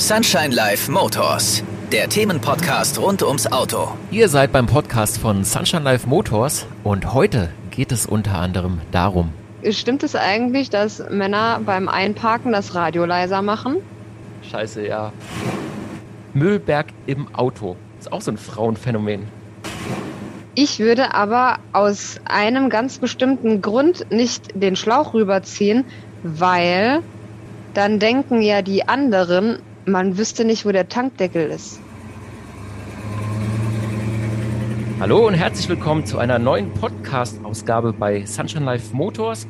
Sunshine Life Motors, der Themenpodcast rund ums Auto. Ihr seid beim Podcast von Sunshine Life Motors und heute geht es unter anderem darum. Stimmt es eigentlich, dass Männer beim Einparken das Radio leiser machen? Scheiße, ja. Müllberg im Auto. Ist auch so ein Frauenphänomen. Ich würde aber aus einem ganz bestimmten Grund nicht den Schlauch rüberziehen, weil dann denken ja die anderen, man wüsste nicht, wo der Tankdeckel ist. Hallo und herzlich willkommen zu einer neuen Podcast-Ausgabe bei Sunshine Life Motors.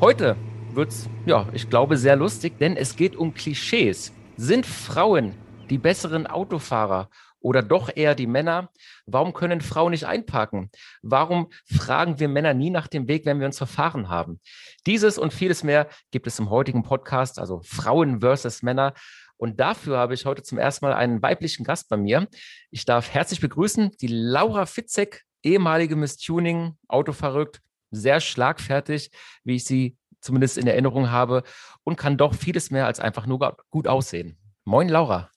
Heute wird's, ja, ich glaube, sehr lustig, denn es geht um Klischees. Sind Frauen die besseren Autofahrer oder doch eher die Männer? Warum können Frauen nicht einparken? Warum fragen wir Männer nie nach dem Weg, wenn wir uns verfahren haben? Dieses und vieles mehr gibt es im heutigen Podcast, also Frauen versus Männer. Und dafür habe ich heute zum ersten Mal einen weiblichen Gast bei mir. Ich darf herzlich begrüßen die Laura Fitzek, ehemalige Miss Tuning, Autoverrückt, sehr schlagfertig, wie ich sie zumindest in Erinnerung habe und kann doch vieles mehr als einfach nur gut aussehen. Moin, Laura.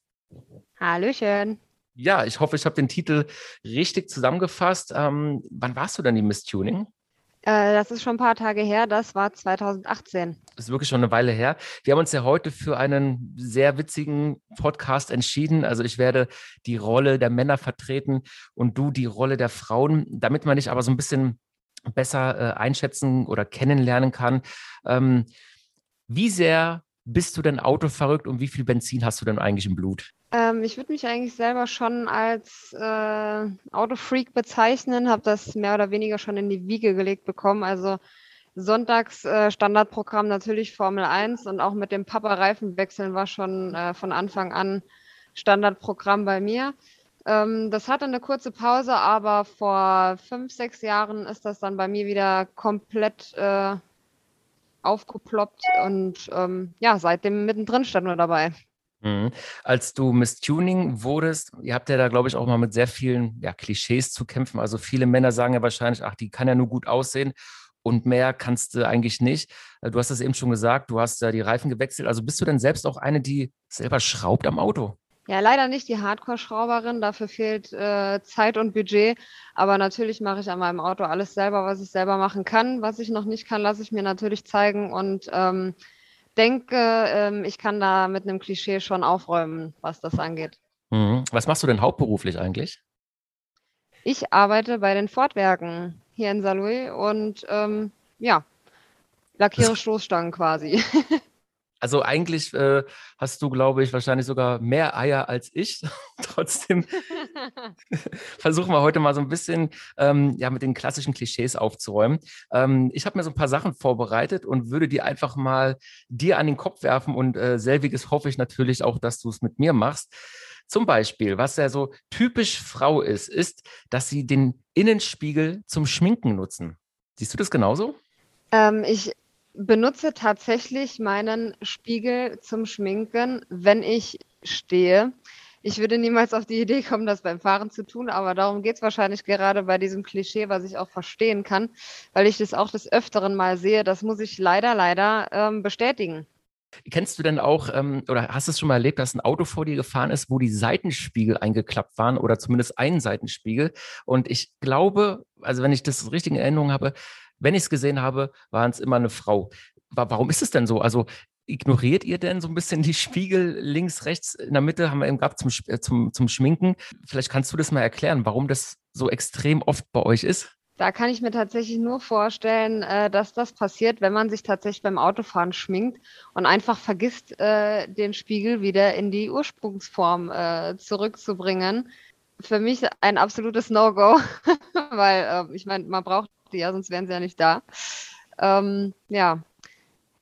Hallöchen. Ja, ich hoffe, ich habe den Titel richtig zusammengefasst. Ähm, wann warst du denn die Miss Tuning? Äh, das ist schon ein paar Tage her, das war 2018. Das ist wirklich schon eine Weile her. Wir haben uns ja heute für einen sehr witzigen Podcast entschieden. Also ich werde die Rolle der Männer vertreten und du die Rolle der Frauen, damit man dich aber so ein bisschen besser äh, einschätzen oder kennenlernen kann. Ähm, wie sehr bist du denn autoverrückt und wie viel Benzin hast du denn eigentlich im Blut? Ähm, ich würde mich eigentlich selber schon als äh, Autofreak bezeichnen, habe das mehr oder weniger schon in die Wiege gelegt bekommen. Also Sonntags äh, Standardprogramm natürlich Formel 1 und auch mit dem Papa Reifenwechseln war schon äh, von Anfang an Standardprogramm bei mir. Ähm, das hatte eine kurze Pause, aber vor fünf, sechs Jahren ist das dann bei mir wieder komplett äh, aufgeploppt und ähm, ja, seitdem mittendrin stand nur dabei. Mhm. Als du Miss Tuning wurdest, ihr habt ja da, glaube ich, auch mal mit sehr vielen ja, Klischees zu kämpfen. Also viele Männer sagen ja wahrscheinlich, ach, die kann ja nur gut aussehen und mehr kannst du eigentlich nicht. Äh, du hast es eben schon gesagt, du hast ja die Reifen gewechselt. Also bist du denn selbst auch eine, die selber schraubt am Auto? Ja, leider nicht die Hardcore-Schrauberin. Dafür fehlt äh, Zeit und Budget. Aber natürlich mache ich an meinem Auto alles selber, was ich selber machen kann. Was ich noch nicht kann, lasse ich mir natürlich zeigen und ähm, denke, ähm, ich kann da mit einem Klischee schon aufräumen, was das angeht. Mhm. Was machst du denn hauptberuflich eigentlich? Ich arbeite bei den Fortwerken hier in Saarlouis und ähm, ja, lackiere Stoßstangen quasi. Also eigentlich äh, hast du, glaube ich, wahrscheinlich sogar mehr Eier als ich. Trotzdem versuchen wir heute mal so ein bisschen ähm, ja, mit den klassischen Klischees aufzuräumen. Ähm, ich habe mir so ein paar Sachen vorbereitet und würde die einfach mal dir an den Kopf werfen und äh, selbiges hoffe ich natürlich auch, dass du es mit mir machst. Zum Beispiel, was ja so typisch Frau ist, ist, dass sie den Innenspiegel zum Schminken nutzen. Siehst du das genauso? Ähm, ich benutze tatsächlich meinen Spiegel zum Schminken, wenn ich stehe. Ich würde niemals auf die Idee kommen, das beim Fahren zu tun, aber darum geht es wahrscheinlich gerade bei diesem Klischee, was ich auch verstehen kann, weil ich das auch des Öfteren mal sehe. Das muss ich leider, leider ähm, bestätigen. Kennst du denn auch ähm, oder hast du es schon mal erlebt, dass ein Auto vor dir gefahren ist, wo die Seitenspiegel eingeklappt waren oder zumindest ein Seitenspiegel? Und ich glaube, also wenn ich das richtig in Erinnerung habe, wenn ich es gesehen habe, waren es immer eine Frau. Warum ist es denn so? Also ignoriert ihr denn so ein bisschen die Spiegel links, rechts, in der Mitte haben wir eben gehabt zum, äh, zum, zum Schminken. Vielleicht kannst du das mal erklären, warum das so extrem oft bei euch ist? Da kann ich mir tatsächlich nur vorstellen, äh, dass das passiert, wenn man sich tatsächlich beim Autofahren schminkt und einfach vergisst, äh, den Spiegel wieder in die Ursprungsform zurückzubringen. Für mich ein absolutes No-Go, weil ich meine, man braucht ja, sonst wären sie ja nicht da. Ähm, ja,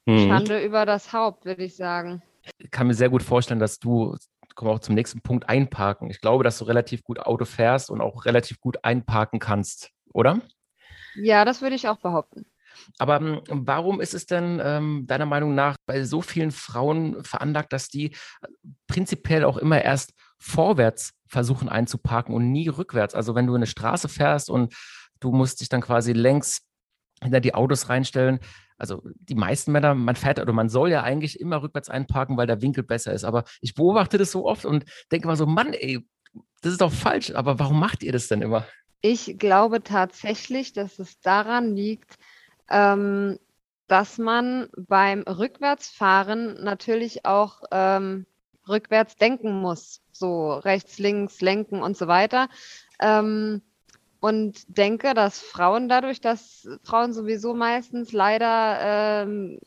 mhm. Schande über das Haupt, würde ich sagen. Ich kann mir sehr gut vorstellen, dass du, kommen wir auch zum nächsten Punkt, einparken. Ich glaube, dass du relativ gut Auto fährst und auch relativ gut einparken kannst, oder? Ja, das würde ich auch behaupten. Aber ähm, warum ist es denn ähm, deiner Meinung nach bei so vielen Frauen veranlagt, dass die prinzipiell auch immer erst vorwärts versuchen einzuparken und nie rückwärts? Also wenn du eine Straße fährst und du musst dich dann quasi längs hinter die Autos reinstellen. also die meisten Männer, man fährt oder man soll ja eigentlich immer rückwärts einparken, weil der Winkel besser ist. Aber ich beobachte das so oft und denke mal so, Mann, ey, das ist doch falsch. Aber warum macht ihr das denn immer? Ich glaube tatsächlich, dass es daran liegt, ähm, dass man beim Rückwärtsfahren natürlich auch ähm, rückwärts denken muss, so rechts, links, lenken und so weiter. Ähm, und denke, dass Frauen dadurch, dass Frauen sowieso meistens leider ähm,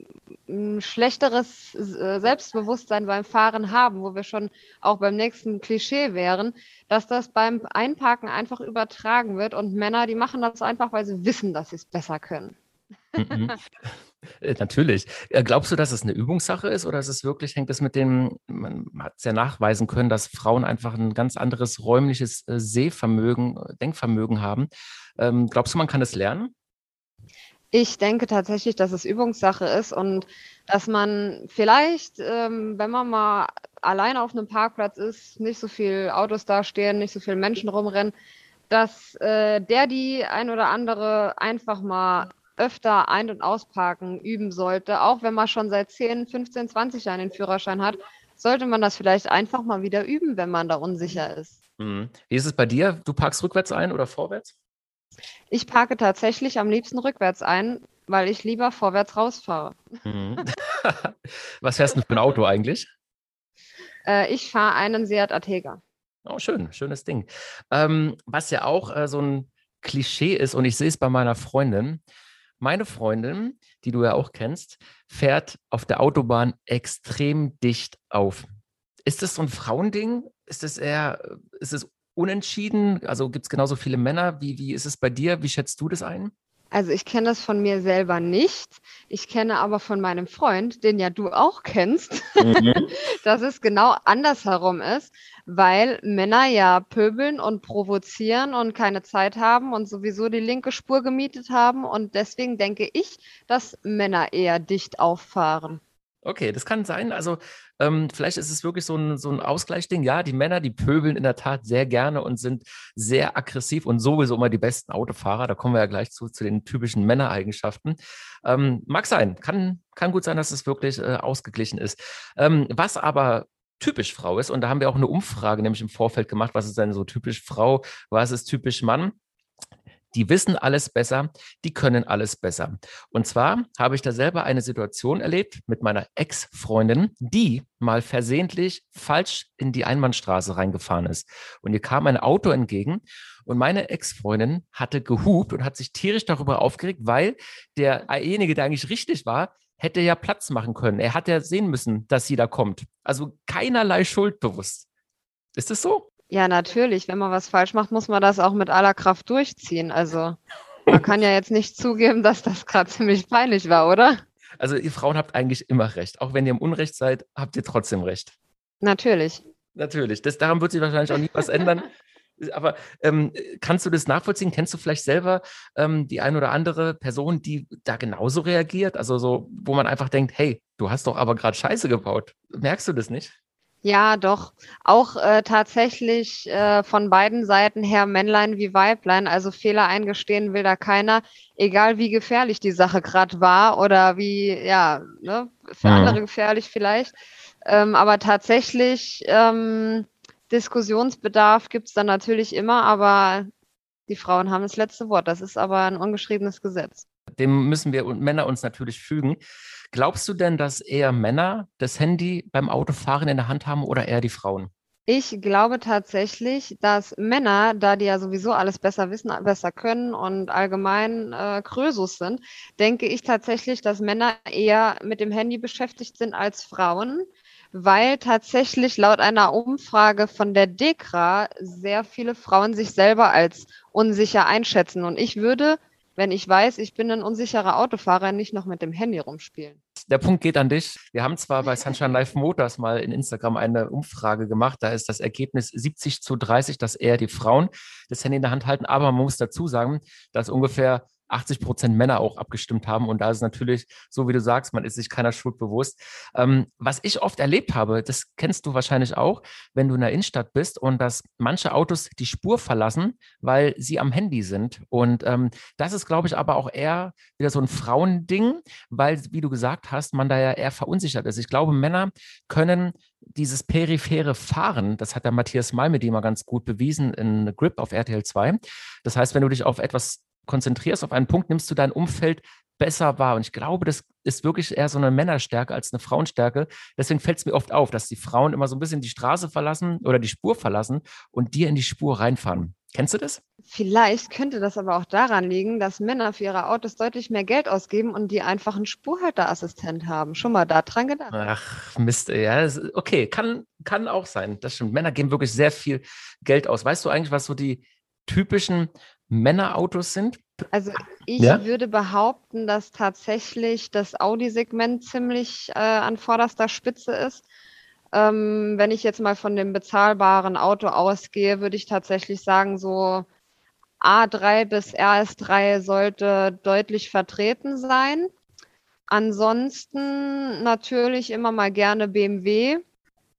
ein schlechteres äh, Selbstbewusstsein beim Fahren haben, wo wir schon auch beim nächsten Klischee wären, dass das beim Einparken einfach übertragen wird und Männer, die machen das einfach, weil sie wissen, dass sie es besser können. Äh, natürlich. Äh, glaubst du, dass es eine Übungssache ist oder ist es wirklich, hängt es mit dem, man hat es ja nachweisen können, dass Frauen einfach ein ganz anderes räumliches äh, Sehvermögen, Denkvermögen haben. Ähm, glaubst du, man kann es lernen? Ich denke tatsächlich, dass es Übungssache ist und dass man vielleicht, ähm, wenn man mal allein auf einem Parkplatz ist, nicht so viel Autos da stehen, nicht so viele Menschen rumrennen, dass äh, der die ein oder andere einfach mal öfter ein- und ausparken üben sollte, auch wenn man schon seit 10, 15, 20 Jahren den Führerschein hat, sollte man das vielleicht einfach mal wieder üben, wenn man da unsicher ist. Mhm. Wie ist es bei dir? Du parkst rückwärts ein oder vorwärts? Ich parke tatsächlich am liebsten rückwärts ein, weil ich lieber vorwärts rausfahre. Mhm. Was fährst du für ein Auto eigentlich? Äh, ich fahre einen Seat Atega. Oh, schön, schönes Ding. Ähm, was ja auch äh, so ein Klischee ist, und ich sehe es bei meiner Freundin, meine Freundin, die du ja auch kennst, fährt auf der Autobahn extrem dicht auf. Ist das so ein Frauending? Ist es eher, ist es unentschieden? Also gibt es genauso viele Männer? Wie, wie ist es bei dir? Wie schätzt du das ein? Also ich kenne das von mir selber nicht. Ich kenne aber von meinem Freund, den ja du auch kennst, mhm. dass es genau andersherum ist, weil Männer ja pöbeln und provozieren und keine Zeit haben und sowieso die linke Spur gemietet haben. Und deswegen denke ich, dass Männer eher dicht auffahren. Okay, das kann sein. Also ähm, vielleicht ist es wirklich so ein, so ein Ausgleichding. Ja, die Männer, die pöbeln in der Tat sehr gerne und sind sehr aggressiv und sowieso immer die besten Autofahrer. Da kommen wir ja gleich zu, zu den typischen Männereigenschaften. Ähm, mag sein, kann, kann gut sein, dass es wirklich äh, ausgeglichen ist. Ähm, was aber typisch Frau ist, und da haben wir auch eine Umfrage nämlich im Vorfeld gemacht, was ist denn so typisch Frau, was ist typisch Mann? Die wissen alles besser, die können alles besser. Und zwar habe ich da selber eine Situation erlebt mit meiner Ex-Freundin, die mal versehentlich falsch in die Einbahnstraße reingefahren ist. Und ihr kam ein Auto entgegen und meine Ex-Freundin hatte gehupt und hat sich tierisch darüber aufgeregt, weil derjenige, der eigentlich richtig war, hätte ja Platz machen können. Er hat ja sehen müssen, dass sie da kommt. Also keinerlei Schuld bewusst. Ist es so? Ja, natürlich. Wenn man was falsch macht, muss man das auch mit aller Kraft durchziehen. Also man kann ja jetzt nicht zugeben, dass das gerade ziemlich peinlich war, oder? Also ihr Frauen habt eigentlich immer recht. Auch wenn ihr im Unrecht seid, habt ihr trotzdem recht. Natürlich. Natürlich. Das, daran wird sich wahrscheinlich auch nie was ändern. Aber ähm, kannst du das nachvollziehen? Kennst du vielleicht selber ähm, die ein oder andere Person, die da genauso reagiert? Also so, wo man einfach denkt, hey, du hast doch aber gerade Scheiße gebaut. Merkst du das nicht? Ja, doch. Auch äh, tatsächlich äh, von beiden Seiten her Männlein wie Weiblein. Also Fehler eingestehen will da keiner, egal wie gefährlich die Sache gerade war oder wie, ja, ne, für ja. andere gefährlich vielleicht. Ähm, aber tatsächlich ähm, Diskussionsbedarf gibt's dann natürlich immer, aber die Frauen haben das letzte Wort. Das ist aber ein ungeschriebenes Gesetz. Dem müssen wir und Männer uns natürlich fügen. Glaubst du denn, dass eher Männer das Handy beim Autofahren in der Hand haben oder eher die Frauen? Ich glaube tatsächlich, dass Männer, da die ja sowieso alles besser wissen, besser können und allgemein äh, Krösus sind, denke ich tatsächlich, dass Männer eher mit dem Handy beschäftigt sind als Frauen, weil tatsächlich laut einer Umfrage von der DEKRA sehr viele Frauen sich selber als unsicher einschätzen. Und ich würde wenn ich weiß, ich bin ein unsicherer Autofahrer, nicht noch mit dem Handy rumspielen. Der Punkt geht an dich. Wir haben zwar bei Sunshine Live Motors mal in Instagram eine Umfrage gemacht. Da ist das Ergebnis 70 zu 30, dass eher die Frauen das Handy in der Hand halten. Aber man muss dazu sagen, dass ungefähr 80 Prozent Männer auch abgestimmt haben. Und da ist natürlich, so wie du sagst, man ist sich keiner Schuld bewusst. Ähm, was ich oft erlebt habe, das kennst du wahrscheinlich auch, wenn du in der Innenstadt bist und dass manche Autos die Spur verlassen, weil sie am Handy sind. Und ähm, das ist, glaube ich, aber auch eher wieder so ein Frauending, weil, wie du gesagt hast, man da ja eher verunsichert ist. Ich glaube, Männer können dieses periphere Fahren, das hat der Matthias dem mal ganz gut bewiesen in Grip auf RTL 2. Das heißt, wenn du dich auf etwas konzentrierst, auf einen Punkt, nimmst du dein Umfeld besser wahr. Und ich glaube, das ist wirklich eher so eine Männerstärke als eine Frauenstärke. Deswegen fällt es mir oft auf, dass die Frauen immer so ein bisschen die Straße verlassen oder die Spur verlassen und dir in die Spur reinfahren. Kennst du das? Vielleicht könnte das aber auch daran liegen, dass Männer für ihre Autos deutlich mehr Geld ausgeben und die einfach einen Spurhalterassistent haben. Schon mal daran gedacht. Ach, Mist, ja, okay, kann, kann auch sein. Das stimmt. Männer geben wirklich sehr viel Geld aus. Weißt du eigentlich, was so die typischen Männerautos sind? Also ich ja? würde behaupten, dass tatsächlich das Audi-Segment ziemlich äh, an vorderster Spitze ist. Ähm, wenn ich jetzt mal von dem bezahlbaren Auto ausgehe, würde ich tatsächlich sagen, so A3 bis RS3 sollte deutlich vertreten sein. Ansonsten natürlich immer mal gerne BMW.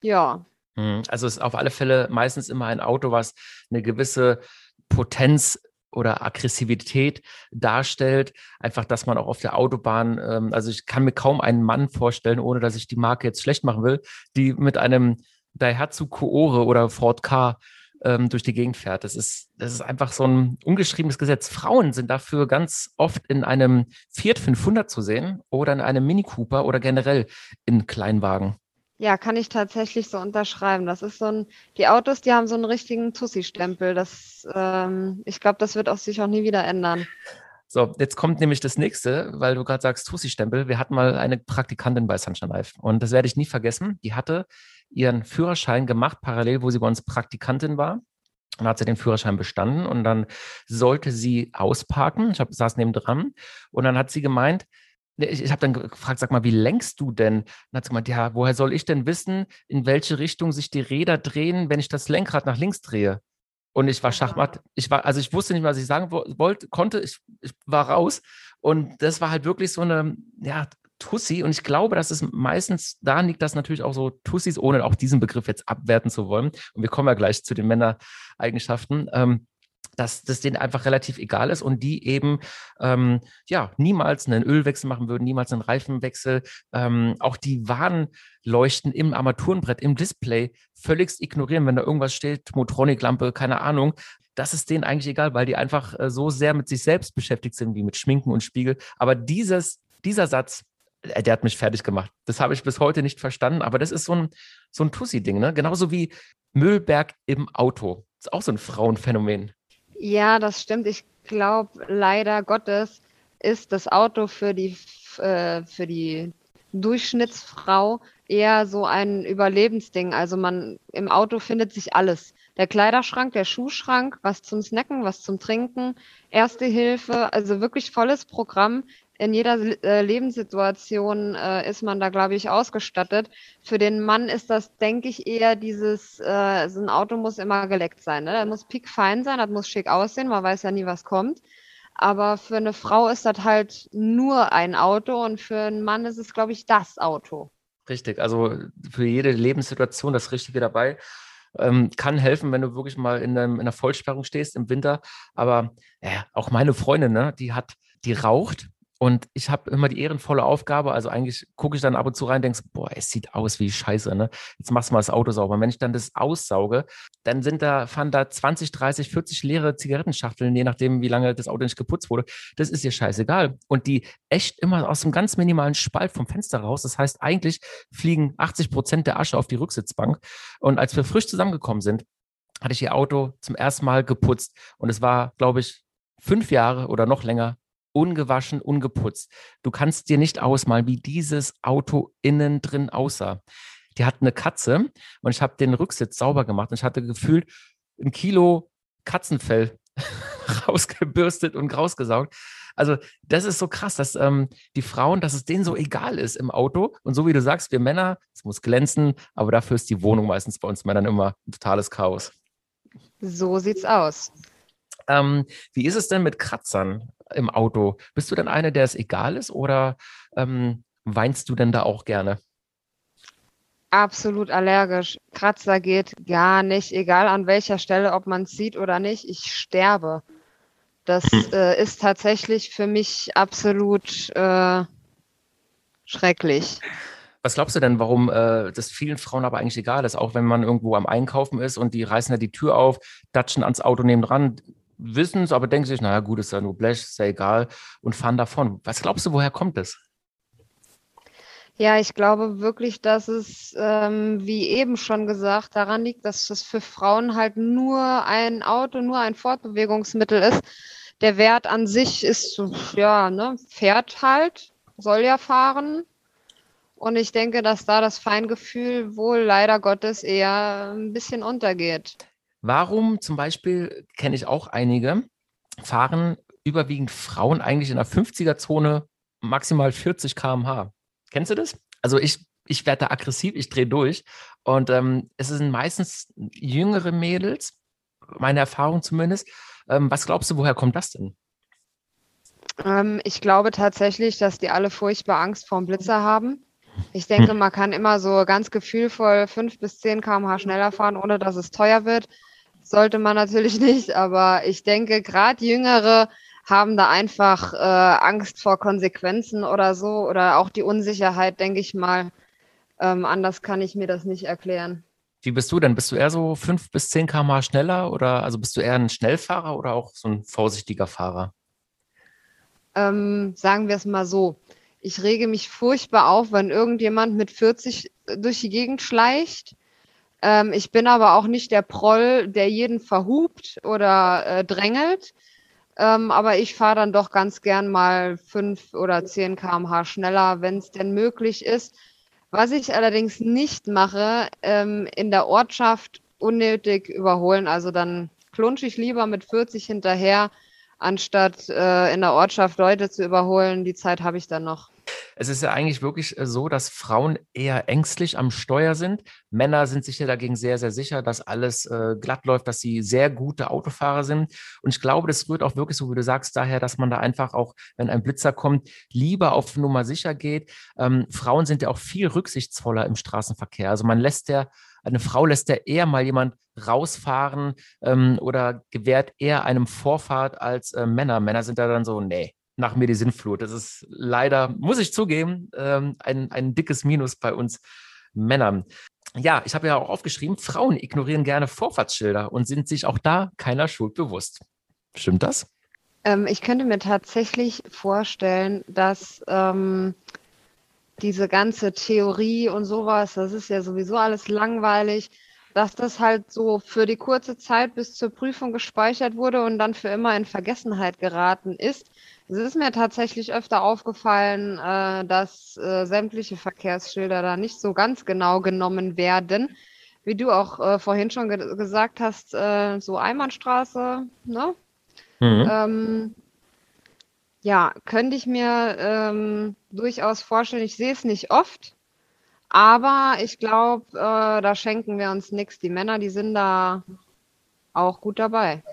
Ja. Hm, also es ist auf alle Fälle meistens immer ein Auto, was eine gewisse Potenz oder Aggressivität darstellt. Einfach, dass man auch auf der Autobahn, ähm, also ich kann mir kaum einen Mann vorstellen, ohne dass ich die Marke jetzt schlecht machen will, die mit einem Daihatsu Koore oder Ford K ähm, durch die Gegend fährt. Das ist, das ist einfach so ein ungeschriebenes Gesetz. Frauen sind dafür ganz oft in einem Fiat 500 zu sehen oder in einem Mini Cooper oder generell in Kleinwagen. Ja, kann ich tatsächlich so unterschreiben. Das ist so ein, die Autos, die haben so einen richtigen Tussi-Stempel. Das, ähm, ich glaube, das wird auch sich auch nie wieder ändern. So, jetzt kommt nämlich das nächste, weil du gerade sagst, Tussi-Stempel. Wir hatten mal eine Praktikantin bei Sunshine Life und das werde ich nie vergessen. Die hatte ihren Führerschein gemacht, parallel, wo sie bei uns Praktikantin war. Dann hat sie den Führerschein bestanden und dann sollte sie ausparken. Ich hab, saß neben dran und dann hat sie gemeint, ich, ich habe dann gefragt, sag mal, wie lenkst du denn? Dann hat sie gemeint, ja, woher soll ich denn wissen, in welche Richtung sich die Räder drehen, wenn ich das Lenkrad nach links drehe? Und ich war Schachmatt. Ich war, also ich wusste nicht, was ich sagen wollte, konnte. Ich, ich war raus. Und das war halt wirklich so eine, ja, Tussi. Und ich glaube, dass es meistens daran liegt, dass natürlich auch so Tussis, ohne auch diesen Begriff jetzt abwerten zu wollen, und wir kommen ja gleich zu den Männereigenschaften, ähm, dass das denen einfach relativ egal ist und die eben ähm, ja niemals einen Ölwechsel machen würden, niemals einen Reifenwechsel, ähm, auch die Warnleuchten im Armaturenbrett, im Display völligst ignorieren, wenn da irgendwas steht, Motroniklampe, keine Ahnung. Das ist denen eigentlich egal, weil die einfach äh, so sehr mit sich selbst beschäftigt sind, wie mit Schminken und Spiegel. Aber dieses, dieser Satz, äh, der hat mich fertig gemacht. Das habe ich bis heute nicht verstanden, aber das ist so ein, so ein Tussi-Ding, ne? Genauso wie Müllberg im Auto. Das ist auch so ein Frauenphänomen. Ja, das stimmt. Ich glaube, leider Gottes ist das Auto für die, äh, für die Durchschnittsfrau eher so ein Überlebensding. Also man im Auto findet sich alles. Der Kleiderschrank, der Schuhschrank, was zum Snacken, was zum Trinken, Erste Hilfe, also wirklich volles Programm in jeder äh, Lebenssituation äh, ist man da, glaube ich, ausgestattet. Für den Mann ist das, denke ich, eher dieses, äh, so ein Auto muss immer geleckt sein. Ne? Das muss piekfein sein, das muss schick aussehen, man weiß ja nie, was kommt. Aber für eine Frau ist das halt nur ein Auto und für einen Mann ist es, glaube ich, das Auto. Richtig, also für jede Lebenssituation das Richtige dabei. Ähm, kann helfen, wenn du wirklich mal in, einem, in einer Vollsperrung stehst im Winter. Aber äh, auch meine Freundin, ne, die hat, die raucht und ich habe immer die ehrenvolle Aufgabe, also eigentlich gucke ich dann ab und zu rein denke, boah, es sieht aus wie Scheiße, ne? Jetzt machst du mal das Auto sauber. Und wenn ich dann das aussauge, dann sind da, fahren da 20, 30, 40 leere Zigarettenschachteln, je nachdem, wie lange das Auto nicht geputzt wurde. Das ist ihr scheißegal. Und die echt immer aus einem ganz minimalen Spalt vom Fenster raus. Das heißt, eigentlich fliegen 80 Prozent der Asche auf die Rücksitzbank. Und als wir frisch zusammengekommen sind, hatte ich ihr Auto zum ersten Mal geputzt. Und es war, glaube ich, fünf Jahre oder noch länger ungewaschen, ungeputzt. Du kannst dir nicht ausmalen, wie dieses Auto innen drin aussah. Die hat eine Katze und ich habe den Rücksitz sauber gemacht und ich hatte gefühlt ein Kilo Katzenfell rausgebürstet und rausgesaugt. Also das ist so krass, dass ähm, die Frauen, dass es denen so egal ist im Auto. Und so wie du sagst, wir Männer, es muss glänzen, aber dafür ist die Wohnung meistens bei uns Männern immer ein totales Chaos. So sieht's aus. Ähm, wie ist es denn mit Kratzern? Im Auto. Bist du denn eine, der es egal ist oder ähm, weinst du denn da auch gerne? Absolut allergisch. Kratzer geht gar nicht, egal an welcher Stelle, ob man es sieht oder nicht. Ich sterbe. Das hm. äh, ist tatsächlich für mich absolut äh, schrecklich. Was glaubst du denn, warum äh, das vielen Frauen aber eigentlich egal ist, auch wenn man irgendwo am Einkaufen ist und die reißen da die Tür auf, datschen ans Auto neben dran, wissen es, aber denken sich, naja, gut, ist ja nur Blech, ist ja egal und fahren davon. Was glaubst du, woher kommt das? Ja, ich glaube wirklich, dass es, ähm, wie eben schon gesagt, daran liegt, dass es für Frauen halt nur ein Auto, nur ein Fortbewegungsmittel ist. Der Wert an sich ist, ja, ne, fährt halt, soll ja fahren. Und ich denke, dass da das Feingefühl wohl leider Gottes eher ein bisschen untergeht. Warum zum Beispiel, kenne ich auch einige, fahren überwiegend Frauen eigentlich in der 50er-Zone maximal 40 km/h? Kennst du das? Also ich, ich werde da aggressiv, ich drehe durch. Und ähm, es sind meistens jüngere Mädels, meine Erfahrung zumindest. Ähm, was glaubst du, woher kommt das denn? Ähm, ich glaube tatsächlich, dass die alle furchtbar Angst vor dem Blitzer haben. Ich denke, hm. man kann immer so ganz gefühlvoll fünf bis zehn km/h schneller fahren, ohne dass es teuer wird. Sollte man natürlich nicht, aber ich denke, gerade Jüngere haben da einfach äh, Angst vor Konsequenzen oder so oder auch die Unsicherheit, denke ich mal. Ähm, anders kann ich mir das nicht erklären. Wie bist du denn? Bist du eher so fünf bis zehn km/h schneller oder also bist du eher ein Schnellfahrer oder auch so ein vorsichtiger Fahrer? Ähm, sagen wir es mal so ich rege mich furchtbar auf, wenn irgendjemand mit 40 durch die Gegend schleicht. Ähm, ich bin aber auch nicht der Proll, der jeden verhupt oder äh, drängelt. Ähm, aber ich fahre dann doch ganz gern mal 5 oder 10 km/h schneller, wenn es denn möglich ist. Was ich allerdings nicht mache, ähm, in der Ortschaft unnötig überholen. Also dann klunsche ich lieber mit 40 hinterher, anstatt äh, in der Ortschaft Leute zu überholen. Die Zeit habe ich dann noch. Es ist ja eigentlich wirklich äh, so, dass Frauen eher ängstlich am Steuer sind. Männer sind sich ja dagegen sehr, sehr sicher, dass alles äh, glatt läuft, dass sie sehr gute Autofahrer sind. Und ich glaube, das rührt auch wirklich, so wie du sagst, daher, dass man da einfach auch, wenn ein Blitzer kommt, lieber auf Nummer sicher geht. Ähm, Frauen sind ja auch viel rücksichtsvoller im Straßenverkehr. Also man lässt ja eine Frau lässt ja eher mal jemand rausfahren ähm, oder gewährt eher einem Vorfahrt als äh, Männer. Männer sind da dann so, nee, nach mir die Sinnflut. Das ist leider, muss ich zugeben, ähm, ein, ein dickes Minus bei uns Männern. Ja, ich habe ja auch aufgeschrieben, Frauen ignorieren gerne Vorfahrtsschilder und sind sich auch da keiner Schuld bewusst. Stimmt das? Ähm, ich könnte mir tatsächlich vorstellen, dass ähm, diese ganze Theorie und sowas, das ist ja sowieso alles langweilig, dass das halt so für die kurze Zeit bis zur Prüfung gespeichert wurde und dann für immer in Vergessenheit geraten ist. Es ist mir tatsächlich öfter aufgefallen, äh, dass äh, sämtliche Verkehrsschilder da nicht so ganz genau genommen werden. Wie du auch äh, vorhin schon ge gesagt hast, so Einbahnstraße, ne? Mhm. Ähm, ja, könnte ich mir ähm, durchaus vorstellen. Ich sehe es nicht oft, aber ich glaube, äh, da schenken wir uns nichts. Die Männer, die sind da auch gut dabei.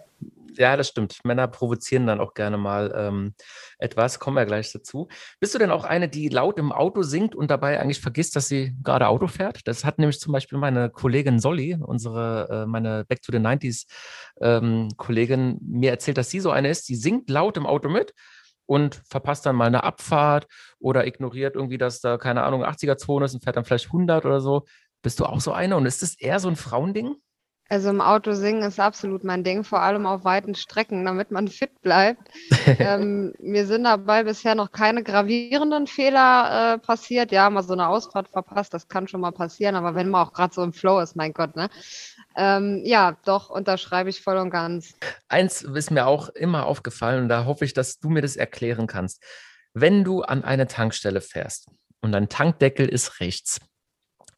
Ja, das stimmt. Männer provozieren dann auch gerne mal ähm, etwas. Kommen wir gleich dazu. Bist du denn auch eine, die laut im Auto singt und dabei eigentlich vergisst, dass sie gerade Auto fährt? Das hat nämlich zum Beispiel meine Kollegin Solly, unsere, äh, meine Back to the 90s ähm, Kollegin, mir erzählt, dass sie so eine ist, die singt laut im Auto mit und verpasst dann mal eine Abfahrt oder ignoriert irgendwie, dass da, keine Ahnung, 80er-Zone ist und fährt dann vielleicht 100 oder so. Bist du auch so eine? Und ist das eher so ein Frauending? Also im Auto singen ist absolut mein Ding, vor allem auf weiten Strecken, damit man fit bleibt. ähm, mir sind dabei bisher noch keine gravierenden Fehler äh, passiert. Ja, mal so eine Ausfahrt verpasst, das kann schon mal passieren, aber wenn man auch gerade so im Flow ist, mein Gott, ne? Ähm, ja, doch, unterschreibe ich voll und ganz. Eins ist mir auch immer aufgefallen und da hoffe ich, dass du mir das erklären kannst. Wenn du an eine Tankstelle fährst und dein Tankdeckel ist rechts,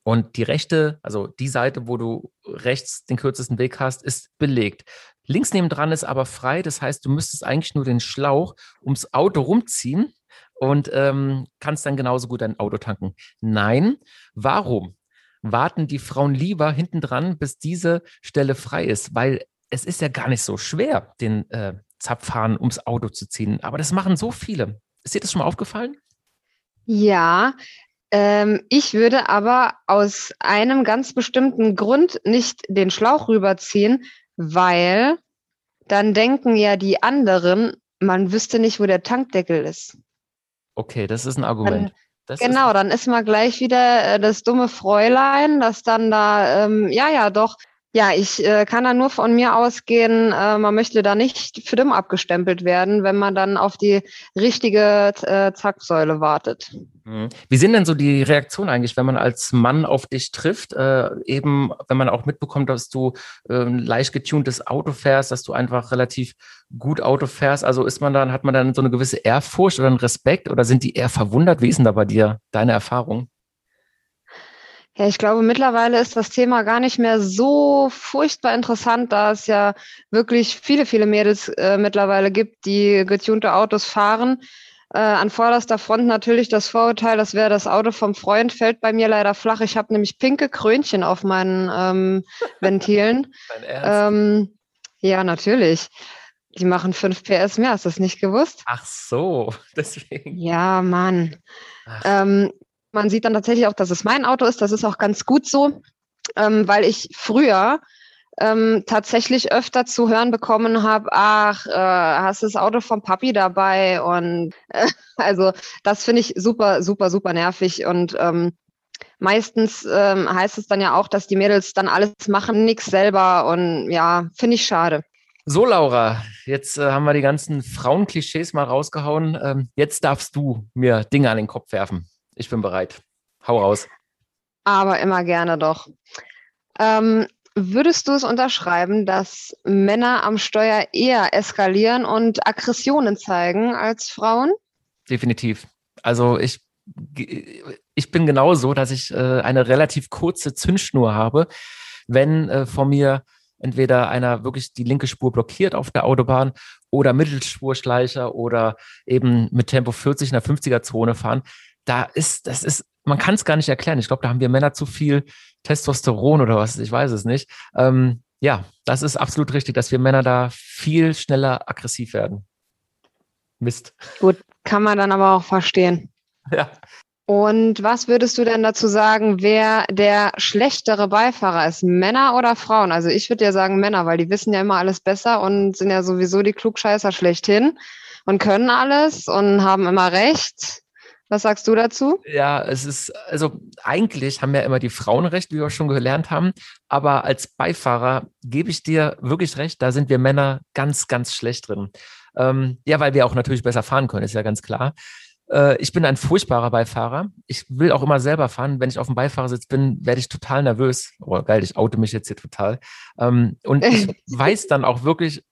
und die rechte, also die Seite, wo du rechts den kürzesten Weg hast, ist belegt. Links nebendran ist aber frei. Das heißt, du müsstest eigentlich nur den Schlauch ums Auto rumziehen und ähm, kannst dann genauso gut dein Auto tanken. Nein, warum? Warten die Frauen lieber hinten dran, bis diese Stelle frei ist, weil es ist ja gar nicht so schwer, den äh, Zapfhahn ums Auto zu ziehen. Aber das machen so viele. Ist dir das schon mal aufgefallen? Ja, ähm, ich würde aber aus einem ganz bestimmten Grund nicht den Schlauch rüberziehen, weil dann denken ja die anderen, man wüsste nicht, wo der Tankdeckel ist. Okay, das ist ein Argument. Dann, genau, dann ist man gleich wieder äh, das dumme Fräulein, das dann da, ähm, ja, ja, doch, ja, ich äh, kann da nur von mir ausgehen, äh, man möchte da nicht für dumm abgestempelt werden, wenn man dann auf die richtige äh, Zacksäule wartet. Mhm. Wie sind denn so die Reaktionen eigentlich, wenn man als Mann auf dich trifft? Äh, eben, wenn man auch mitbekommt, dass du ein leicht getuntes Auto fährst, dass du einfach relativ gut Auto fährst. Also ist man dann, hat man dann so eine gewisse Ehrfurcht oder einen Respekt oder sind die eher verwundert? Wie ist denn da bei dir deine Erfahrung? Ja, ich glaube, mittlerweile ist das Thema gar nicht mehr so furchtbar interessant, da es ja wirklich viele, viele Mädels äh, mittlerweile gibt, die getunte Autos fahren. Äh, an vorderster Front natürlich das Vorurteil, das wäre das Auto vom Freund, fällt bei mir leider flach. Ich habe nämlich pinke Krönchen auf meinen ähm, Ventilen. Dein Ernst? Ähm, ja, natürlich. Die machen 5 PS mehr, hast du das nicht gewusst? Ach so, deswegen. Ja, Mann. Ähm, man sieht dann tatsächlich auch, dass es mein Auto ist. Das ist auch ganz gut so, ähm, weil ich früher ähm, tatsächlich öfter zu hören bekommen habe, ach, äh, hast das Auto vom Papi dabei? Und äh, also das finde ich super, super, super nervig. Und ähm, meistens ähm, heißt es dann ja auch, dass die Mädels dann alles machen, nichts selber. Und ja, finde ich schade. So, Laura, jetzt äh, haben wir die ganzen Frauenklischees mal rausgehauen. Ähm, jetzt darfst du mir Dinge an den Kopf werfen. Ich bin bereit. Hau raus. Aber immer gerne doch. Ähm, würdest du es unterschreiben, dass Männer am Steuer eher eskalieren und Aggressionen zeigen als Frauen? Definitiv. Also ich, ich bin genauso, dass ich äh, eine relativ kurze Zündschnur habe, wenn äh, vor mir entweder einer wirklich die linke Spur blockiert auf der Autobahn oder Mittelspurschleicher oder eben mit Tempo 40 in der 50er Zone fahren da ist, das ist, man kann es gar nicht erklären. Ich glaube, da haben wir Männer zu viel Testosteron oder was, ich weiß es nicht. Ähm, ja, das ist absolut richtig, dass wir Männer da viel schneller aggressiv werden. Mist. Gut, kann man dann aber auch verstehen. Ja. Und was würdest du denn dazu sagen, wer der schlechtere Beifahrer ist? Männer oder Frauen? Also ich würde ja sagen Männer, weil die wissen ja immer alles besser und sind ja sowieso die Klugscheißer schlechthin und können alles und haben immer recht. Was sagst du dazu? Ja, es ist, also eigentlich haben ja immer die Frauen recht, wie wir schon gelernt haben. Aber als Beifahrer gebe ich dir wirklich recht, da sind wir Männer ganz, ganz schlecht drin. Ähm, ja, weil wir auch natürlich besser fahren können, ist ja ganz klar. Äh, ich bin ein furchtbarer Beifahrer. Ich will auch immer selber fahren. Wenn ich auf dem Beifahrersitz bin, werde ich total nervös. Oh, geil, ich oute mich jetzt hier total. Ähm, und ich weiß dann auch wirklich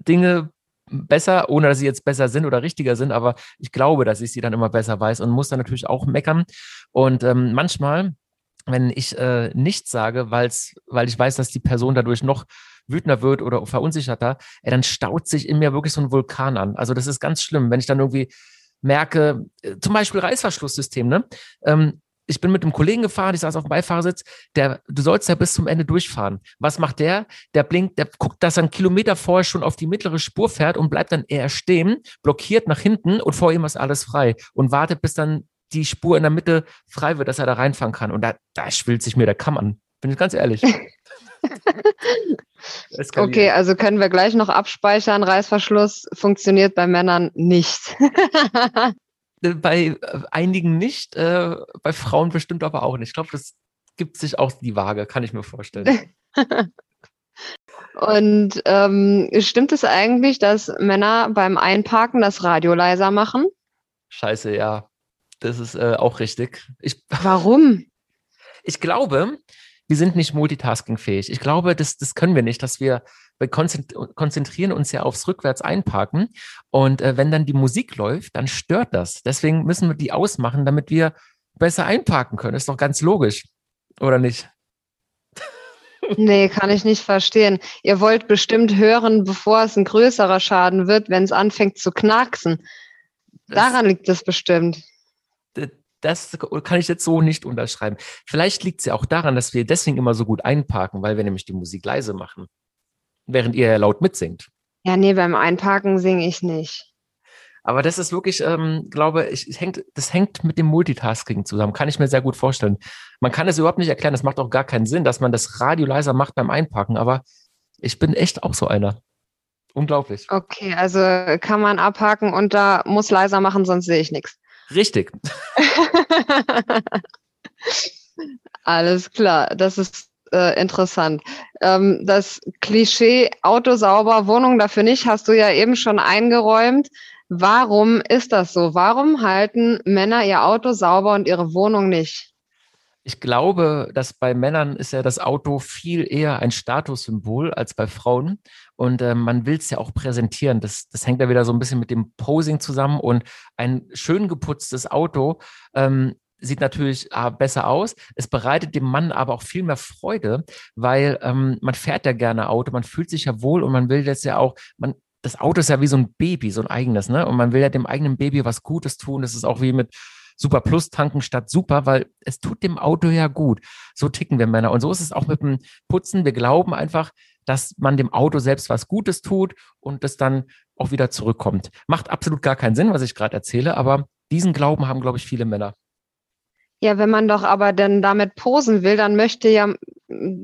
Dinge besser, ohne dass sie jetzt besser sind oder richtiger sind, aber ich glaube, dass ich sie dann immer besser weiß und muss dann natürlich auch meckern. Und ähm, manchmal, wenn ich äh, nichts sage, weil's, weil ich weiß, dass die Person dadurch noch wütender wird oder verunsicherter, ey, dann staut sich in mir wirklich so ein Vulkan an. Also das ist ganz schlimm, wenn ich dann irgendwie merke, äh, zum Beispiel Reißverschlusssystem, ne? Ähm, ich bin mit einem Kollegen gefahren, ich saß auf dem Beifahrersitz, der, du sollst ja bis zum Ende durchfahren. Was macht der? Der blinkt, der guckt, dass er einen Kilometer vorher schon auf die mittlere Spur fährt und bleibt dann eher stehen, blockiert nach hinten und vor ihm ist alles frei und wartet, bis dann die Spur in der Mitte frei wird, dass er da reinfahren kann. Und da, da schwillt sich mir der Kamm an. Bin ich ganz ehrlich. okay, also können wir gleich noch abspeichern. Reißverschluss funktioniert bei Männern nicht. Bei äh, einigen nicht, äh, bei Frauen bestimmt aber auch nicht. Ich glaube, das gibt sich auch die Waage, kann ich mir vorstellen. Und ähm, stimmt es eigentlich, dass Männer beim Einparken das Radio leiser machen? Scheiße, ja. Das ist äh, auch richtig. Ich, Warum? Ich glaube, wir sind nicht multitaskingfähig. Ich glaube, das, das können wir nicht, dass wir wir konzentrieren uns ja aufs Rückwärts einparken. Und äh, wenn dann die Musik läuft, dann stört das. Deswegen müssen wir die ausmachen, damit wir besser einparken können. Ist doch ganz logisch, oder nicht? Nee, kann ich nicht verstehen. Ihr wollt bestimmt hören, bevor es ein größerer Schaden wird, wenn es anfängt zu knacksen. Daran das, liegt es bestimmt. Das kann ich jetzt so nicht unterschreiben. Vielleicht liegt es ja auch daran, dass wir deswegen immer so gut einparken, weil wir nämlich die Musik leise machen während ihr laut mitsingt. Ja, nee, beim Einparken singe ich nicht. Aber das ist wirklich, ähm, glaube ich, hängt, das hängt mit dem Multitasking zusammen. Kann ich mir sehr gut vorstellen. Man kann es überhaupt nicht erklären. Das macht auch gar keinen Sinn, dass man das Radio leiser macht beim Einpacken. Aber ich bin echt auch so einer. Unglaublich. Okay, also kann man abhaken und da muss leiser machen, sonst sehe ich nichts. Richtig. Alles klar, das ist äh, interessant. Ähm, das Klischee Auto sauber, Wohnung dafür nicht, hast du ja eben schon eingeräumt. Warum ist das so? Warum halten Männer ihr Auto sauber und ihre Wohnung nicht? Ich glaube, dass bei Männern ist ja das Auto viel eher ein Statussymbol als bei Frauen. Und äh, man will es ja auch präsentieren. Das, das hängt ja wieder so ein bisschen mit dem Posing zusammen. Und ein schön geputztes Auto ähm, sieht natürlich äh, besser aus. Es bereitet dem Mann aber auch viel mehr Freude, weil ähm, man fährt ja gerne Auto, man fühlt sich ja wohl und man will das ja auch, man, das Auto ist ja wie so ein Baby, so ein eigenes, ne? Und man will ja dem eigenen Baby was Gutes tun. Das ist auch wie mit Super Plus tanken statt Super, weil es tut dem Auto ja gut. So ticken wir Männer. Und so ist es auch mit dem Putzen. Wir glauben einfach, dass man dem Auto selbst was Gutes tut und das dann auch wieder zurückkommt. Macht absolut gar keinen Sinn, was ich gerade erzähle, aber diesen Glauben haben, glaube ich, viele Männer. Ja, wenn man doch aber denn damit posen will, dann möchte ja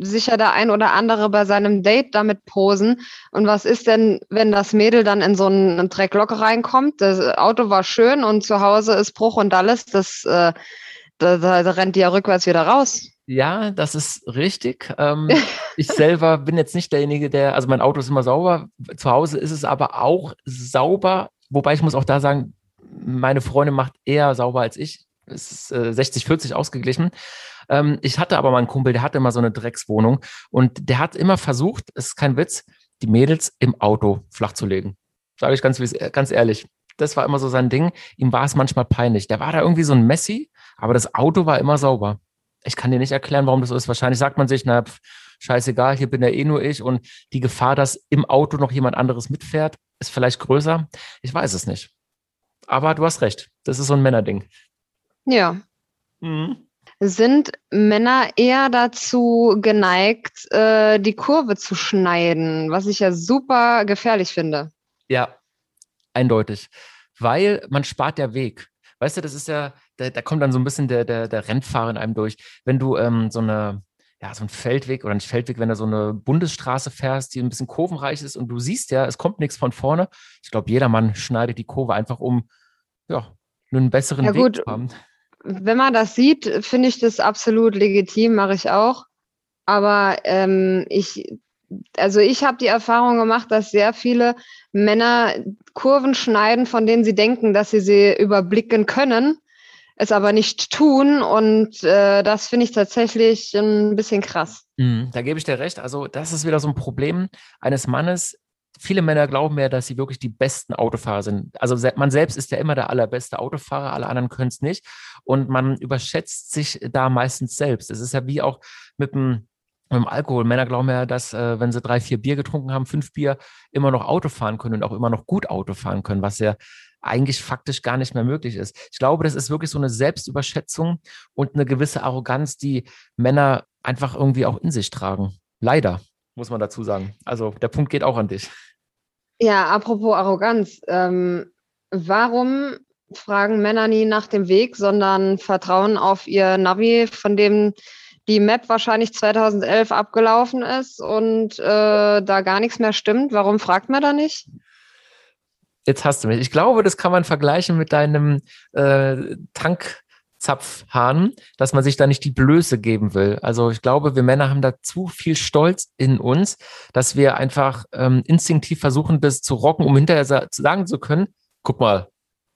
sicher der ein oder andere bei seinem Date damit posen. Und was ist denn, wenn das Mädel dann in so einen Drecklock reinkommt? Das Auto war schön und zu Hause ist Bruch und alles. Das, äh, da, da rennt die ja rückwärts wieder raus. Ja, das ist richtig. Ähm, ich selber bin jetzt nicht derjenige, der, also mein Auto ist immer sauber. Zu Hause ist es aber auch sauber. Wobei ich muss auch da sagen, meine Freundin macht eher sauber als ich ist äh, 60-40 ausgeglichen. Ähm, ich hatte aber mal einen Kumpel, der hatte immer so eine Dreckswohnung und der hat immer versucht, es ist kein Witz, die Mädels im Auto flach zu legen. Sage ich ganz, ganz ehrlich. Das war immer so sein Ding. Ihm war es manchmal peinlich. Der war da irgendwie so ein Messi, aber das Auto war immer sauber. Ich kann dir nicht erklären, warum das so ist. Wahrscheinlich sagt man sich, na, pf, scheißegal, hier bin ja eh nur ich und die Gefahr, dass im Auto noch jemand anderes mitfährt, ist vielleicht größer. Ich weiß es nicht. Aber du hast recht. Das ist so ein Männerding. Ja. Mhm. Sind Männer eher dazu geneigt, äh, die Kurve zu schneiden, was ich ja super gefährlich finde? Ja, eindeutig. Weil man spart der Weg. Weißt du, das ist ja, da, da kommt dann so ein bisschen der, der, der Rennfahrer in einem durch. Wenn du ähm, so eine, ja, so ein Feldweg oder nicht Feldweg, wenn du so eine Bundesstraße fährst, die ein bisschen kurvenreich ist und du siehst ja, es kommt nichts von vorne. Ich glaube, jeder Mann schneidet die Kurve einfach um, ja, einen besseren ja, Weg gut. zu haben wenn man das sieht, finde ich das absolut legitim, mache ich auch. Aber ähm, ich, also ich habe die Erfahrung gemacht, dass sehr viele Männer Kurven schneiden, von denen sie denken, dass sie sie überblicken können, es aber nicht tun. Und äh, das finde ich tatsächlich ein bisschen krass. Mhm, da gebe ich dir recht. Also das ist wieder so ein Problem eines Mannes, viele Männer glauben ja, dass sie wirklich die besten Autofahrer sind. Also man selbst ist ja immer der allerbeste Autofahrer, alle anderen können es nicht. Und man überschätzt sich da meistens selbst. Es ist ja wie auch mit dem, mit dem Alkohol. Männer glauben ja, dass, äh, wenn sie drei, vier Bier getrunken haben, fünf Bier, immer noch Auto fahren können und auch immer noch gut Auto fahren können, was ja eigentlich faktisch gar nicht mehr möglich ist. Ich glaube, das ist wirklich so eine Selbstüberschätzung und eine gewisse Arroganz, die Männer einfach irgendwie auch in sich tragen. Leider muss man dazu sagen. Also der Punkt geht auch an dich. Ja, apropos Arroganz. Ähm, warum fragen Männer nie nach dem Weg, sondern vertrauen auf ihr Navi, von dem die Map wahrscheinlich 2011 abgelaufen ist und äh, da gar nichts mehr stimmt? Warum fragt man da nicht? Jetzt hast du mich. Ich glaube, das kann man vergleichen mit deinem äh, Tank. Zapfhahn, dass man sich da nicht die Blöße geben will. Also ich glaube, wir Männer haben da zu viel Stolz in uns, dass wir einfach ähm, instinktiv versuchen, das zu rocken, um hinterher sa sagen zu können, guck mal,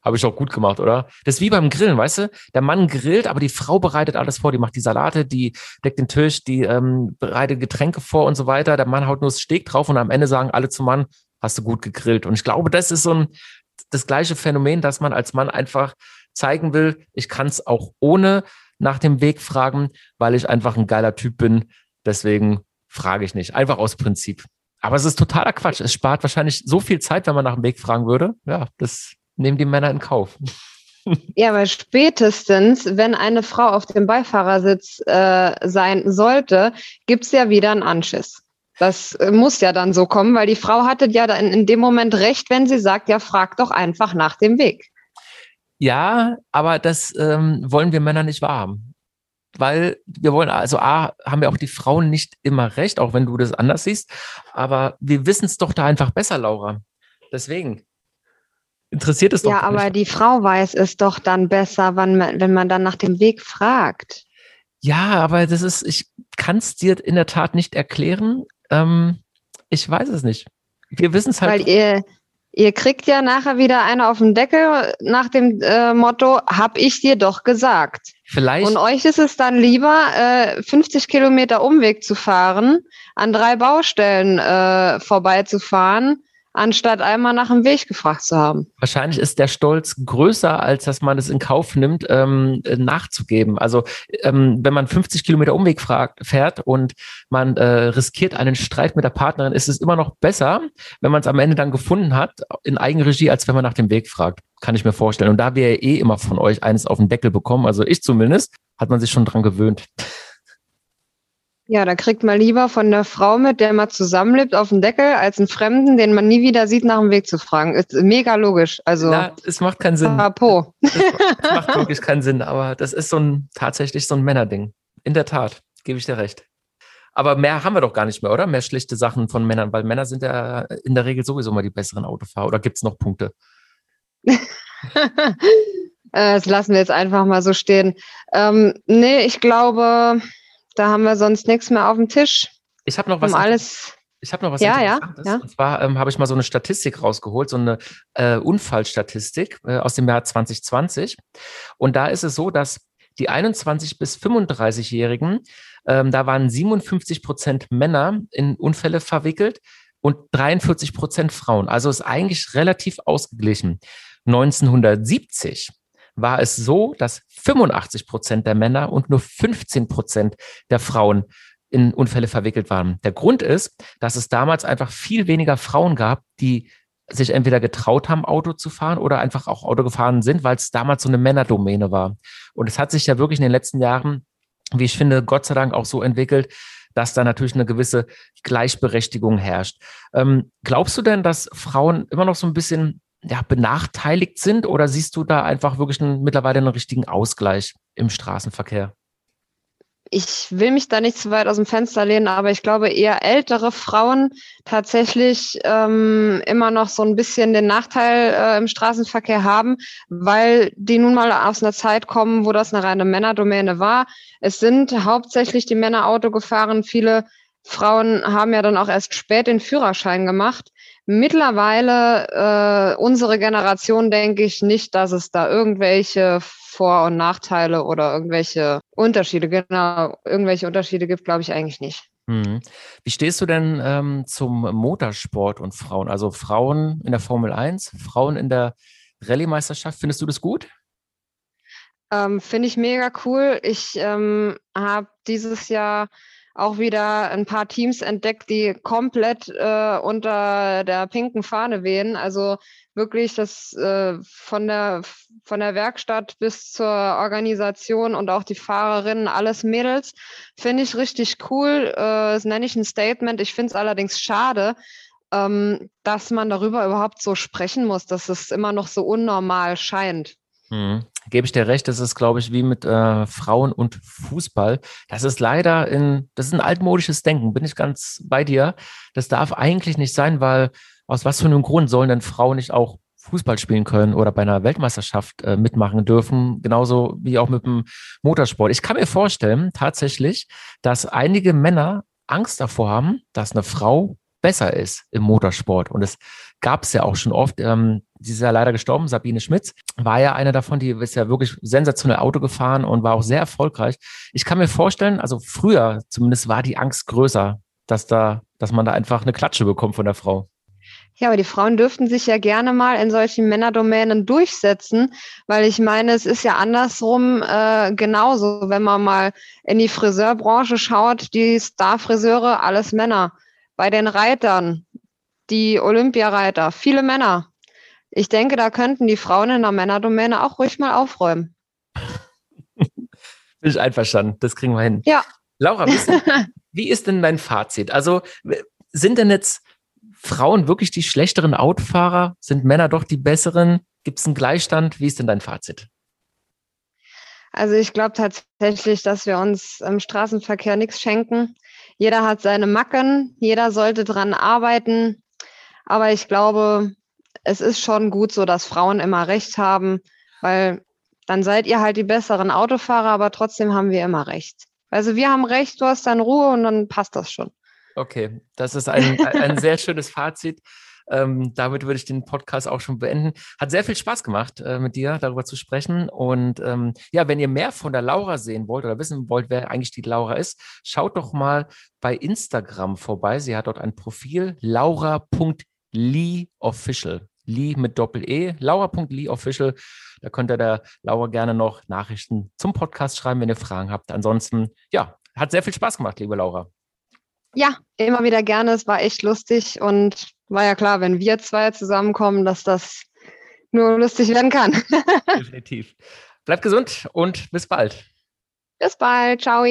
habe ich doch gut gemacht, oder? Das ist wie beim Grillen, weißt du? Der Mann grillt, aber die Frau bereitet alles vor. Die macht die Salate, die deckt den Tisch, die ähm, bereitet Getränke vor und so weiter. Der Mann haut nur das Steak drauf und am Ende sagen alle zum Mann, hast du gut gegrillt. Und ich glaube, das ist so ein, das gleiche Phänomen, dass man als Mann einfach zeigen will, ich kann es auch ohne nach dem Weg fragen, weil ich einfach ein geiler Typ bin. Deswegen frage ich nicht. Einfach aus Prinzip. Aber es ist totaler Quatsch. Es spart wahrscheinlich so viel Zeit, wenn man nach dem Weg fragen würde. Ja, das nehmen die Männer in Kauf. Ja, aber spätestens, wenn eine Frau auf dem Beifahrersitz äh, sein sollte, gibt es ja wieder einen Anschiss. Das äh, muss ja dann so kommen, weil die Frau hatte ja dann in dem Moment recht, wenn sie sagt, ja, frag doch einfach nach dem Weg. Ja, aber das ähm, wollen wir Männer nicht wahrhaben. Weil wir wollen, also A, haben wir auch die Frauen nicht immer recht, auch wenn du das anders siehst. Aber wir wissen es doch da einfach besser, Laura. Deswegen interessiert es doch. Ja, aber die Frau weiß es doch dann besser, wann man, wenn man dann nach dem Weg fragt. Ja, aber das ist, ich kann es dir in der Tat nicht erklären. Ähm, ich weiß es nicht. Wir wissen es halt. Weil ihr, ihr kriegt ja nachher wieder eine auf den Deckel nach dem äh, Motto, hab ich dir doch gesagt. Vielleicht. Und euch ist es dann lieber, äh, 50 Kilometer Umweg zu fahren, an drei Baustellen äh, vorbeizufahren, anstatt einmal nach dem Weg gefragt zu haben. Wahrscheinlich ist der Stolz größer, als dass man es in Kauf nimmt, ähm, äh, nachzugeben. Also ähm, wenn man 50 Kilometer Umweg fragt, fährt und man äh, riskiert einen Streit mit der Partnerin, ist es immer noch besser, wenn man es am Ende dann gefunden hat, in Eigenregie, als wenn man nach dem Weg fragt. Kann ich mir vorstellen. Und da wir eh immer von euch eines auf den Deckel bekommen, also ich zumindest, hat man sich schon dran gewöhnt. Ja, da kriegt man lieber von der Frau, mit der man zusammenlebt, auf den Deckel, als einen Fremden, den man nie wieder sieht, nach dem Weg zu fragen. Ist mega logisch. Also, Na, es macht keinen Sinn. Chapeau. Es macht, macht wirklich keinen Sinn, aber das ist so ein tatsächlich so ein Männerding. In der Tat, gebe ich dir recht. Aber mehr haben wir doch gar nicht mehr, oder? Mehr schlichte Sachen von Männern, weil Männer sind ja in der Regel sowieso mal die besseren Autofahrer. Oder gibt es noch Punkte? das lassen wir jetzt einfach mal so stehen. Ähm, nee, ich glaube, da haben wir sonst nichts mehr auf dem Tisch. Ich habe noch was. Um alles ich habe noch was ja, Interessantes. Ja, ja. Und zwar ähm, habe ich mal so eine Statistik rausgeholt, so eine äh, Unfallstatistik äh, aus dem Jahr 2020. Und da ist es so, dass die 21 bis 35-Jährigen, ähm, da waren 57 Prozent Männer in Unfälle verwickelt und 43 Prozent Frauen. Also ist eigentlich relativ ausgeglichen. 1970 war es so, dass 85 Prozent der Männer und nur 15 Prozent der Frauen in Unfälle verwickelt waren. Der Grund ist, dass es damals einfach viel weniger Frauen gab, die sich entweder getraut haben, Auto zu fahren oder einfach auch Auto gefahren sind, weil es damals so eine Männerdomäne war. Und es hat sich ja wirklich in den letzten Jahren, wie ich finde, Gott sei Dank auch so entwickelt, dass da natürlich eine gewisse Gleichberechtigung herrscht. Ähm, glaubst du denn, dass Frauen immer noch so ein bisschen ja, benachteiligt sind oder siehst du da einfach wirklich einen, mittlerweile einen richtigen Ausgleich im Straßenverkehr? ich will mich da nicht zu weit aus dem Fenster lehnen, aber ich glaube eher ältere Frauen tatsächlich ähm, immer noch so ein bisschen den Nachteil äh, im Straßenverkehr haben, weil die nun mal aus einer Zeit kommen, wo das eine reine Männerdomäne war. Es sind hauptsächlich die Männer Auto gefahren. Viele Frauen haben ja dann auch erst spät den Führerschein gemacht. Mittlerweile, äh, unsere Generation, denke ich nicht, dass es da irgendwelche vor- und Nachteile oder irgendwelche Unterschiede, genau, irgendwelche Unterschiede gibt, glaube ich eigentlich nicht. Mhm. Wie stehst du denn ähm, zum Motorsport und Frauen? Also Frauen in der Formel 1, Frauen in der Rallye-Meisterschaft, findest du das gut? Ähm, Finde ich mega cool. Ich ähm, habe dieses Jahr auch wieder ein paar Teams entdeckt, die komplett äh, unter der pinken Fahne wehen. Also wirklich das äh, von der von der Werkstatt bis zur Organisation und auch die Fahrerinnen, alles Mädels, finde ich richtig cool. Äh, das nenne ich ein Statement. Ich finde es allerdings schade, ähm, dass man darüber überhaupt so sprechen muss, dass es immer noch so unnormal scheint. Mhm. Gebe ich dir recht, das ist, glaube ich, wie mit äh, Frauen und Fußball. Das ist leider in, das ist ein altmodisches Denken, bin ich ganz bei dir. Das darf eigentlich nicht sein, weil aus was für einem Grund sollen denn Frauen nicht auch Fußball spielen können oder bei einer Weltmeisterschaft äh, mitmachen dürfen, genauso wie auch mit dem Motorsport. Ich kann mir vorstellen, tatsächlich, dass einige Männer Angst davor haben, dass eine Frau besser ist im Motorsport. Und es gab es ja auch schon oft. Ähm, sie ist ja leider gestorben, Sabine Schmitz, war ja eine davon, die ist ja wirklich sensationell Auto gefahren und war auch sehr erfolgreich. Ich kann mir vorstellen, also früher zumindest war die Angst größer, dass da, dass man da einfach eine Klatsche bekommt von der Frau. Ja, aber die Frauen dürften sich ja gerne mal in solchen Männerdomänen durchsetzen, weil ich meine, es ist ja andersrum äh, genauso, wenn man mal in die Friseurbranche schaut, die Starfriseure, alles Männer. Bei den Reitern, die Olympiareiter, viele Männer. Ich denke, da könnten die Frauen in der Männerdomäne auch ruhig mal aufräumen. Bin ich einverstanden, das kriegen wir hin. Ja. Laura, wie ist, denn, wie ist denn dein Fazit? Also, sind denn jetzt Frauen wirklich die schlechteren Autofahrer? Sind Männer doch die besseren? Gibt es einen Gleichstand? Wie ist denn dein Fazit? Also ich glaube tatsächlich, dass wir uns im Straßenverkehr nichts schenken. Jeder hat seine Macken, jeder sollte dran arbeiten. Aber ich glaube, es ist schon gut so, dass Frauen immer recht haben, weil dann seid ihr halt die besseren Autofahrer, aber trotzdem haben wir immer recht. Also wir haben recht, du hast dann Ruhe und dann passt das schon. Okay, das ist ein, ein sehr schönes Fazit. Ähm, damit würde ich den Podcast auch schon beenden. Hat sehr viel Spaß gemacht, äh, mit dir darüber zu sprechen. Und ähm, ja, wenn ihr mehr von der Laura sehen wollt oder wissen wollt, wer eigentlich die Laura ist, schaut doch mal bei Instagram vorbei. Sie hat dort ein Profil, laura.leeofficial. Lee mit Doppel-E, laura.leeofficial. Da könnt ihr der Laura gerne noch Nachrichten zum Podcast schreiben, wenn ihr Fragen habt. Ansonsten, ja, hat sehr viel Spaß gemacht, liebe Laura. Ja, immer wieder gerne. Es war echt lustig und war ja klar, wenn wir zwei zusammenkommen, dass das nur lustig werden kann. Definitiv. Bleibt gesund und bis bald. Bis bald. Ciao.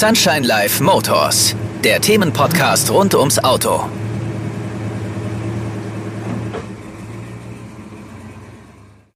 Sunshine Life Motors, der Themenpodcast rund ums Auto.